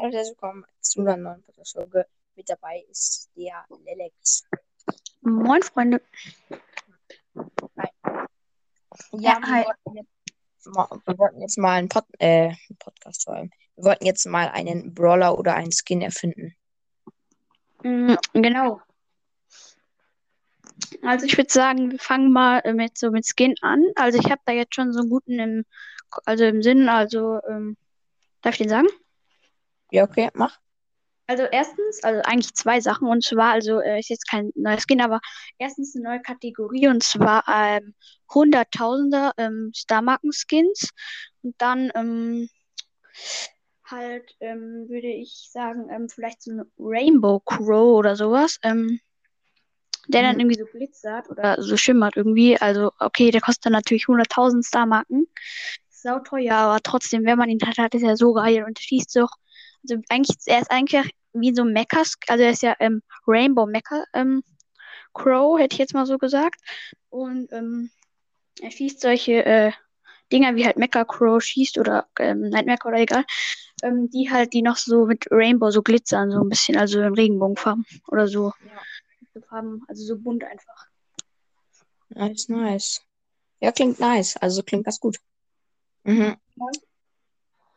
Hallo, herzlich willkommen zu einer neuen Podcast-Folge. Mit dabei ist der Lelex. Moin, Freunde. Ja, Ja, wir, hi. wollten jetzt mal, wir wollten jetzt mal einen Pod, äh, Podcast vor allem. Wir wollten jetzt mal einen Brawler oder einen Skin erfinden. Mm, Genau. Also ich würde sagen, wir fangen mal mit so mit Skin an. Also ich habe da jetzt schon so einen guten im, also im Sinn, also ähm, darf ich den sagen? Ja, okay, mach. Also erstens, also eigentlich zwei Sachen und zwar, also äh, ist jetzt kein neuer Skin, aber erstens eine neue Kategorie und zwar ähm, Hunderttausender ähm, Star-Marken-Skins und dann ähm, halt ähm, würde ich sagen, ähm, vielleicht so ein Rainbow Crow oder sowas, ähm, der dann Mhm. irgendwie so glitzert oder so schimmert irgendwie. Also okay, der kostet dann natürlich 100.000 Star-Marken. Sau teuer, aber trotzdem, wenn man ihn hat, hat ist er so geil und schießt so. Also eigentlich, er ist eigentlich wie so ein Mecha, also er ist ja ähm, Rainbow Mecha ähm, Crow, hätte ich jetzt mal so gesagt. Und ähm, er schießt solche äh, Dinger wie halt Mecha Crow schießt oder ähm, Nightmare oder egal, ähm, die halt, die noch so mit Rainbow so glitzern, so ein bisschen, also in Regenbogenfarben oder so. Ja. Farben, also so bunt einfach. Nice, nice. Ja, klingt nice. Also klingt ganz gut. Mhm. Ja,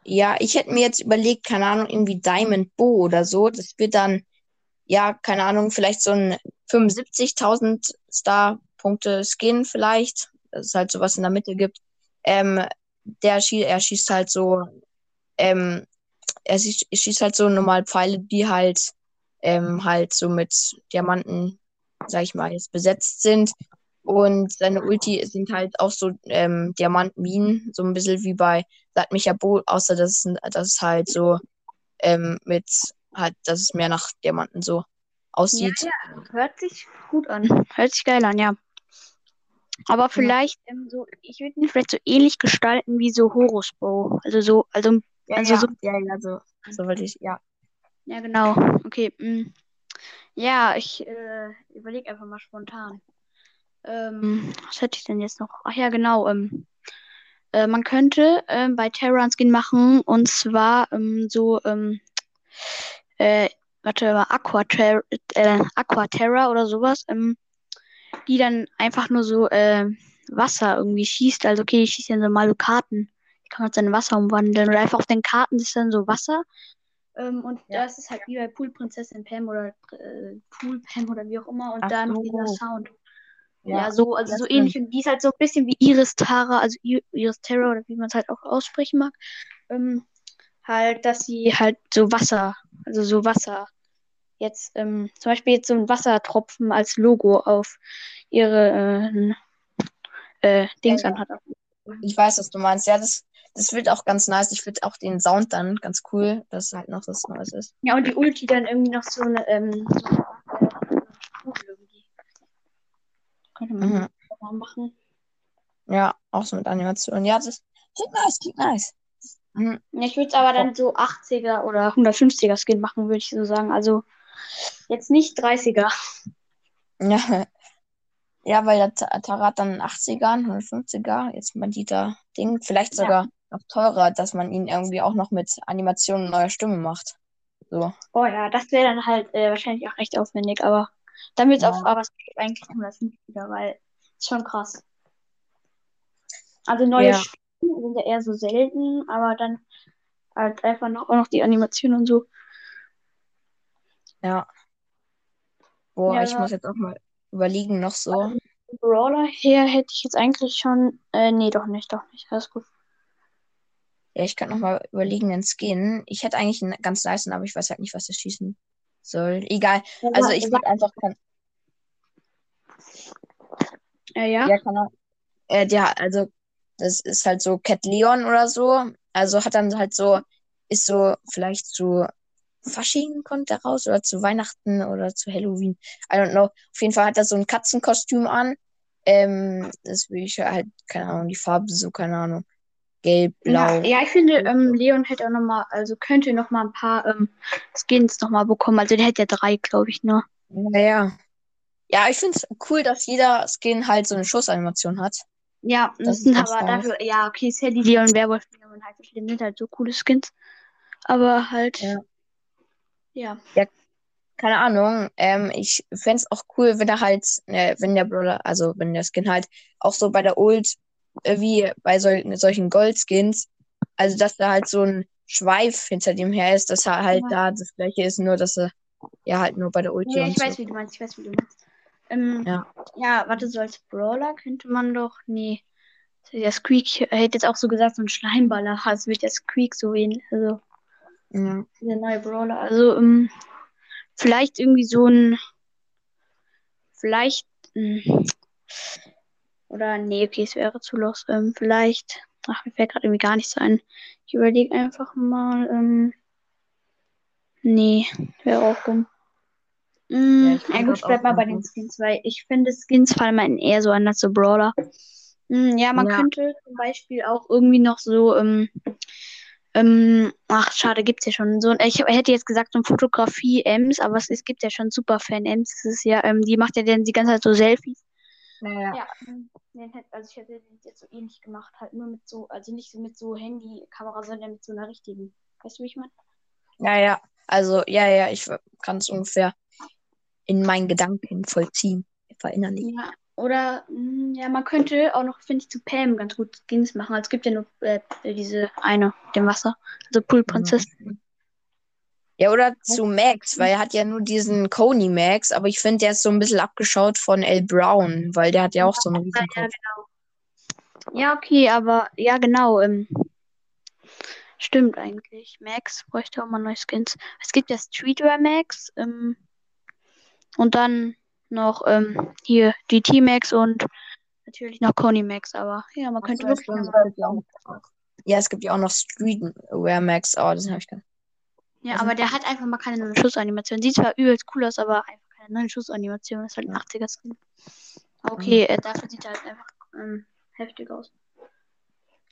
ich hätte mir jetzt überlegt, keine Ahnung, irgendwie Diamond Bo oder so. Das wird dann, ja, keine Ahnung, vielleicht so ein 75.000 Star-Punkte Skin vielleicht. Dass es halt sowas in der Mitte gibt. Ähm, der schie er schießt halt so, ähm, er schießt, schießt halt so normal Pfeile, die halt, ähm, halt so mit Diamanten, sag ich mal, jetzt besetzt sind. Und seine Ulti sind halt auch so ähm, Diamantminen, so ein bisschen wie bei Micha Bo, außer dass es, dass es halt so ähm, mit, halt, dass es mehr nach Diamanten so aussieht. Ja, Hört sich gut an. Hört sich geil an, ja. Aber vielleicht ähm, so, ich würde ihn vielleicht so ähnlich gestalten wie so Horus Bow. Also so, also, Ja, also ja, so, ja, ja, so, so wollte ich, ja. ja genau. Okay. mm. Ja, ich äh, überlege einfach mal spontan. Ähm, was hätte ich denn jetzt noch? Ach ja, genau. Ähm, äh, man könnte ähm, bei Terra einen Skin machen und zwar ähm, so, ähm, äh, warte mal, Aquaterra, äh, Aquaterra oder sowas, ähm, die dann einfach nur so äh, Wasser irgendwie schießt. Also okay, ich schieße ja normal so Karten. Ich kann jetzt in Wasser umwandeln oder einfach auf den Karten ist dann so Wasser. Und Ja. das ist halt wie bei Poolprinzessin Pam oder äh, Pool Pam oder wie auch immer. Und Ach da macht so. dieser Sound. Ja, Ja, so, also so ähnlich. Und die ist halt so ein bisschen wie Iris Tara, also Iris Terra oder wie man es halt auch aussprechen mag. Ähm, halt, dass sie halt so Wasser, also so Wasser jetzt, ähm, zum Beispiel jetzt so ein Wassertropfen als Logo auf ihre äh, äh, Dings ja. anhat. Ich weiß, was du meinst. Ja, das, das wird auch ganz nice. Ich finde auch den Sound dann ganz cool, dass halt noch was Neues ist. Ja, und die Ulti dann irgendwie noch so eine, ähm, so eine äh, Kugel irgendwie. Könnte man Mhm. mal machen. Ja, auch so mit Animationen. Ja, das klingt nice, klingt nice. Mhm. Ja, ich würde es aber dann so 80er oder 150er Skin machen, würde ich so sagen. Also jetzt nicht 30er. Ja. Ja, weil der Ta- Tara hat dann 80er, 150er, jetzt mal dieser Ding, vielleicht Ja. sogar noch teurer, dass man ihn irgendwie auch noch mit Animationen neuer Stimme macht. So. Oh ja, das wäre dann halt äh, wahrscheinlich auch recht aufwendig, aber dann wird es Ja. auf, aber eigentlich 150er, weil ist schon krass. Also neue Ja. Stimmen sind ja eher so selten, aber dann halt einfach noch, auch noch die Animation und so. Ja. Boah, Ja. ich muss jetzt auch mal überlegen, noch so. Brawler her hätte ich jetzt eigentlich schon. Äh, nee, doch nicht, doch nicht. Alles gut. Ja, ich kann noch mal überlegen, den Skin. Ich hätte eigentlich einen ganz nice, aber ich weiß halt nicht, was er schießen soll. Egal. Also ich würde einfach, kann, Äh, ja. ja, kann er, äh, der, also das ist halt so Cat Leon oder so. Also hat dann halt so, ist so vielleicht zu Fasching kommt der raus oder zu Weihnachten oder zu Halloween. I don't know. Auf jeden Fall hat er so ein Katzenkostüm an. Ähm, das will ich halt, keine Ahnung, die Farbe so, keine Ahnung. Gelb, blau. Ja, ja, ich finde, ähm, Leon hätte auch noch mal, also könnte noch mal ein paar ähm, Skins noch mal bekommen. Also der hätte ja drei, glaube ich, nur. Naja. Ja, ich finde es cool, dass jeder Skin halt so eine Schussanimation hat. Ja, Das sind ganz aber dafür, ja, okay, Sandy Leon, Werwolf, Leon halt verschiedene sind halt so coole Skins. Aber halt, Ja. Ja. keine Ahnung, ähm, ich fände es auch cool, wenn er halt, äh, wenn der Brawler, also wenn der Skin halt auch so bei der Ult, wie bei sol solchen Goldskins, also dass da halt so ein Schweif hinter dem her ist, dass er halt Ja. da das gleiche ist, nur dass er ja halt nur bei der Ulti Ja, ich so. weiß, wie du meinst, ich weiß, wie du meinst. Ähm, Ja. ja, warte, so als Brawler könnte man doch, nee. Der Squeak hätte jetzt auch so gesagt, so ein Schleimballer. Es wird der Squeak so ähnlich, also Ja. der neue Brawler. Also, ähm, vielleicht irgendwie so ein, vielleicht, ähm, oder nee, okay, es wäre zu los. Ähm, vielleicht, ach, mir fällt gerade irgendwie gar nichts ein. Ich überlege einfach mal, ähm, nee, wäre auch dumm. Mm, Ja, ja, gut, ich bleib mal bei den Skins, weil ich finde, Skins fallen mir eher so an als so Brawler. Mm, ja, man Ja. könnte zum Beispiel auch irgendwie noch so, ähm, ähm, ach, schade, gibt's ja schon. So, ich hätte jetzt gesagt, so ein Fotografie-Ems, aber es, es gibt ja schon Superfan-Ems. Ja, ähm, die macht ja dann die ganze Zeit so Selfies. Naja. Ja, ähm, den hätte, also ich hätte den jetzt so ähnlich gemacht, halt nur mit so, also nicht so mit so Handykamera, sondern mit so einer richtigen. Weißt du, wie ich meine? Ja, ja. Also, ja, ja, ich kann es ungefähr in meinen Gedanken vollziehen, verinnerlichen. Ja, oder mh, ja, man könnte auch noch, finde ich, zu Pam ganz gut Skins machen. Also es gibt ja nur äh, diese eine, mit dem Wasser. Also Pool Princess. Ja, oder zu Max, weil er hat ja nur diesen Coney Max, aber ich finde, der ist so ein bisschen abgeschaut von L. Brown, weil der hat ja auch so einen riesen Ja, Kopf. genau. Ja, okay, aber ja, genau. Ähm, stimmt eigentlich. Max bräuchte auch mal neue Skins. Es gibt ja Streetwear Max ähm, und dann noch ähm, hier GT Max und natürlich noch Coney Max. Aber ja, man könnte Ja, wirklich ja auch- Ja, es gibt ja auch noch Streetwear Max, aber das habe ich gar nicht. Ja, Also- aber der hat einfach mal keine neue Schussanimation. Sieht zwar übelst cool aus, aber einfach keine neue Schussanimation. Das ist halt ein Ja. 80er-Skin. Okay, äh, dafür sieht er halt einfach ähm, heftig aus.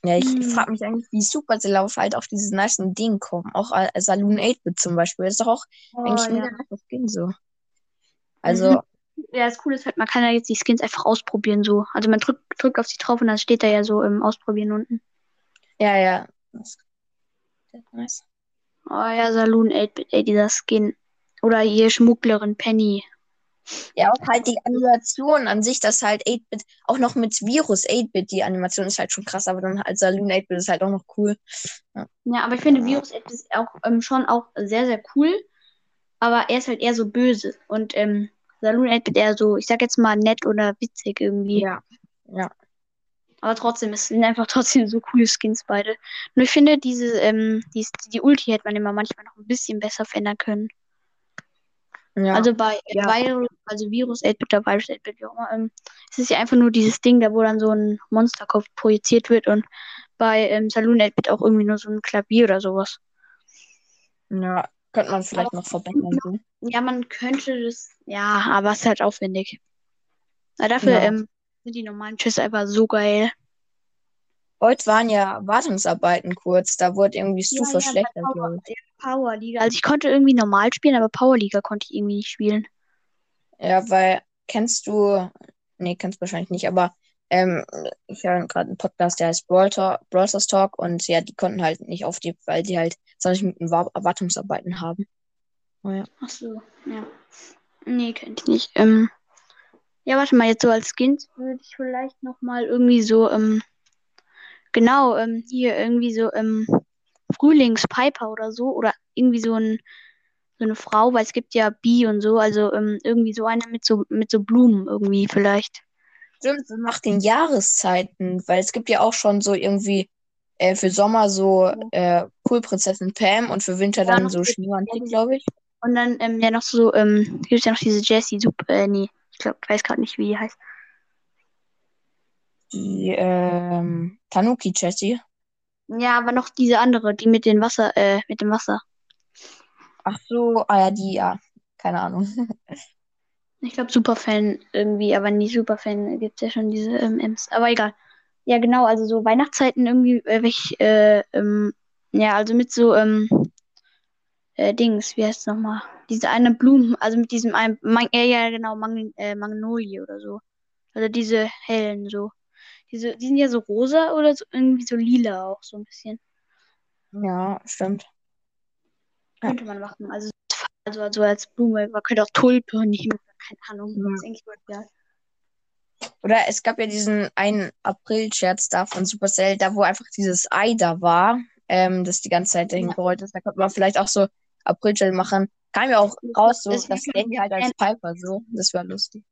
Ja, ich Hm. frage mich eigentlich, wie Supercell auf halt auf dieses nice Ding kommen. Auch äh, Saloon 8-Bit zum Beispiel. Das ist doch auch eigentlich Oh, ja. mega nice Skin so. Also, Mhm. Ja, das Coole ist halt, man kann ja jetzt die Skins einfach ausprobieren so. Also man drückt, drückt auf sie drauf und dann steht da ja so im Ausprobieren unten. ja, ja. Das das ist nice. Oh ja, Saloon 8-Bit, ey, dieser Skin. Oder hier Schmugglerin Penny. Ja, auch halt die Animation an sich, das halt 8-Bit, auch noch mit Virus 8-Bit, die Animation ist halt schon krass, aber dann halt Saloon 8-Bit ist halt auch noch cool. Ja, aber ich finde Virus 8 ist auch ähm, schon auch sehr, sehr cool. Aber er ist halt eher so böse. Und ähm, Saloon 8-Bit eher so, ich sag jetzt mal nett oder witzig irgendwie. Ja. Ja. Aber trotzdem, es sind einfach trotzdem so coole Skins beide. Nur ich finde, diese, ähm, die, die Ulti hätte man immer manchmal noch ein bisschen besser verändern können. Ja. Also bei Ja. Virus, also Virus 8-Bit oder Virus 8-Bit, wie auch immer, ähm, es ist ja einfach nur dieses Ding, da wo dann so ein Monsterkopf projiziert wird und bei ähm, Saloon 8-Bit auch irgendwie nur so ein Klavier oder sowas. ja. Könnte man vielleicht noch verbessern. So. Ja, man könnte das, ja, aber es ist halt aufwendig. Aber dafür Ja. ähm, sind die normalen Schüsse einfach so geil. Heute waren ja Wartungsarbeiten kurz, da wurde irgendwie Ja, Stufe ja, bei verschlechtert, Power, ja, Powerliga. Also ich konnte irgendwie normal spielen, aber Powerliga konnte ich irgendwie nicht spielen. Ja, weil, kennst du, nee, kennst du wahrscheinlich nicht, aber ähm, ich höre gerade einen Podcast, der heißt Brawl Talk, Brawl Stars Talk und ja, die konnten halt nicht auf die, weil die halt 20 Minuten War Wartungsarbeiten haben. Oh ja. Ach so, ja. Nee, kennt ich nicht. Ähm, ja, warte mal, jetzt so als Skins würde ich vielleicht noch mal irgendwie so, ähm, genau, ähm, hier irgendwie so, ähm, Frühlingspiper oder so oder irgendwie so ein, so eine Frau, weil es gibt ja Bi und so, also ähm, irgendwie so eine mit so, mit so Blumen irgendwie vielleicht. Stimmt, so nach den Jahreszeiten, weil es gibt ja auch schon so irgendwie äh, für Sommer so äh, Poolprinzessin Pam und für Winter Ja, dann so Schneemantik, glaube ich. Und dann ähm, ja noch so, ähm, gibt es ja noch diese Jessie, super, äh, nee, ich glaube, ich weiß gerade nicht, wie die heißt. Die ähm, Tanuki Jessie. Ja, aber noch diese andere, die mit dem Wasser, äh, mit dem Wasser. Ach so, ah ja, die, ja. Keine Ahnung. Ich glaube Superfan irgendwie, aber nie Superfan gibt es ja schon diese ähm, Ems. Aber egal. Ja, genau, also so Weihnachtszeiten irgendwie, äh, welch, äh, ähm, ja, also mit so, ähm, äh, Dings, wie heißt es nochmal? Diese eine Blumen, also mit diesem einen, Mag äh, ja, genau, Mag äh, Magnolie oder so. Also diese hellen, so. Diese, die sind ja so rosa oder so, irgendwie so lila auch so ein bisschen. Ja, stimmt. Ja. Könnte man machen. Also Also, also als Blume. Man könnte auch Tulpe nehmen. Keine Ahnung. Ja. Das ist eigentlich geil. Oder es gab ja diesen einen April-Scherz da von Supercell, da wo einfach dieses Ei da war, ähm, das die ganze Zeit dahin Ja. gerollt ist. Da konnte man vielleicht auch so April-Scherz machen. Kam ja auch raus, so Das Handy halt als Piper, so. Das war lustig.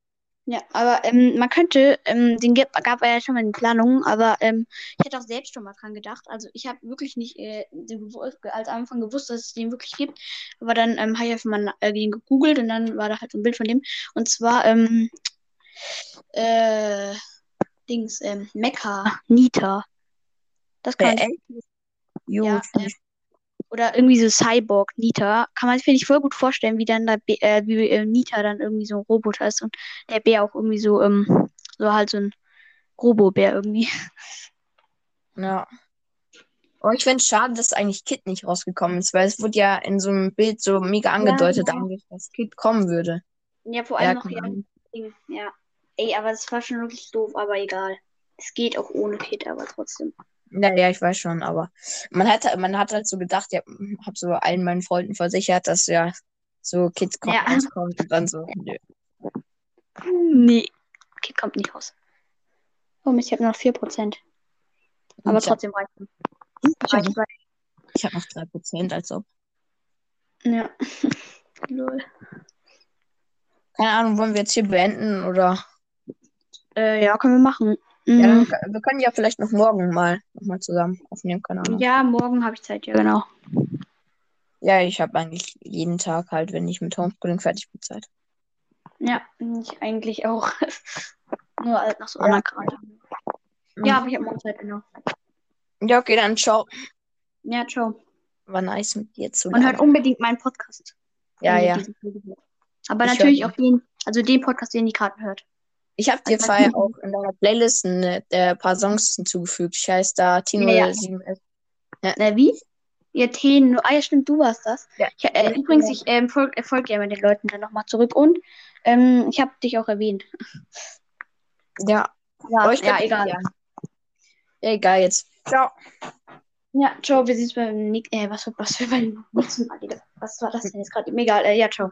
Ja, aber ähm, man könnte, ähm, den gab, gab er ja schon mal in Planungen, aber ähm, ich hätte auch selbst schon mal dran gedacht. Also ich habe wirklich nicht äh, den als Anfang gewusst, dass es den wirklich gibt. Aber dann ähm, habe ich einfach mal äh, den gegoogelt und dann war da halt so ein Bild von dem. Und zwar, ähm, äh, Dings, ähm, Mecha, Nita. Das kann man Äh, echt? Jo, Ja, äh, ich- oder irgendwie so Cyborg Nita. Kann man sich, finde ich, voll gut vorstellen, wie dann da Be- äh, wie äh, Nita dann irgendwie so ein Roboter ist und der Bär auch irgendwie so, ähm, so halt so ein Robo-Bär irgendwie. ja. Aber ich finde es schade, dass eigentlich Kid nicht rausgekommen ist, weil es wurde ja in so einem Bild so mega angedeutet, genau. eigentlich, dass Kid kommen würde. Ja, vor Ja, allem noch ja, Ahnung. Ding, ja. Ey, aber das war schon wirklich doof, aber egal. Es geht auch ohne Kid, aber trotzdem. Ja, ja, ich weiß schon, aber man hat, man hat halt so gedacht, ja, hab so allen meinen Freunden versichert, dass ja so Kids kommen, Ja. rauskommt und dann so, nö. Nee, Kid kommt nicht raus. Oh Mist, ich habe noch 4%. Aber ich hab, trotzdem reicht ich hab, Reicht, ich hab noch 3%, als ob. Ja. Lol. Keine Ahnung, wollen wir jetzt hier beenden oder? Äh, ja, können wir machen. Ja, Mhm. wir können ja vielleicht noch morgen mal nochmal zusammen aufnehmen, keine Ahnung. Ja, morgen habe ich Zeit, ja, genau. Ja, ich habe eigentlich jeden Tag halt, wenn ich mit Homeschooling fertig bin, Zeit. Ja, ich eigentlich auch. Nur halt nach so Ja. anderen Kram. Ja, aber ich habe morgen Zeit, genau. Ja, okay, dann ciao. Ja, ciao. War nice mit dir zu Und hört unbedingt meinen Podcast. Ja, ja. Aber Ich natürlich auch den, also den Podcast, den ihr gerade hört. Ich habe dir vorher auch in deiner Playlist ein äh, paar Songs hinzugefügt. Ich heiße da Tino Ja, ja. 7S. Äh, wie? Ihr Themen. Ah ja, stimmt, du warst das. Ja. Ich, äh, übrigens, ich ähm, folge folg ja mit den Leuten dann nochmal zurück und ähm, ich habe dich auch erwähnt. Ja, Ja, ich ja, egal. Ja. ja, egal jetzt. Ciao. Ja, ciao, wir sehen uns beim nächsten. Äh, was, was für beim nächsten Mal, Digga. Was war das denn jetzt gerade? Egal, äh, ja, ciao.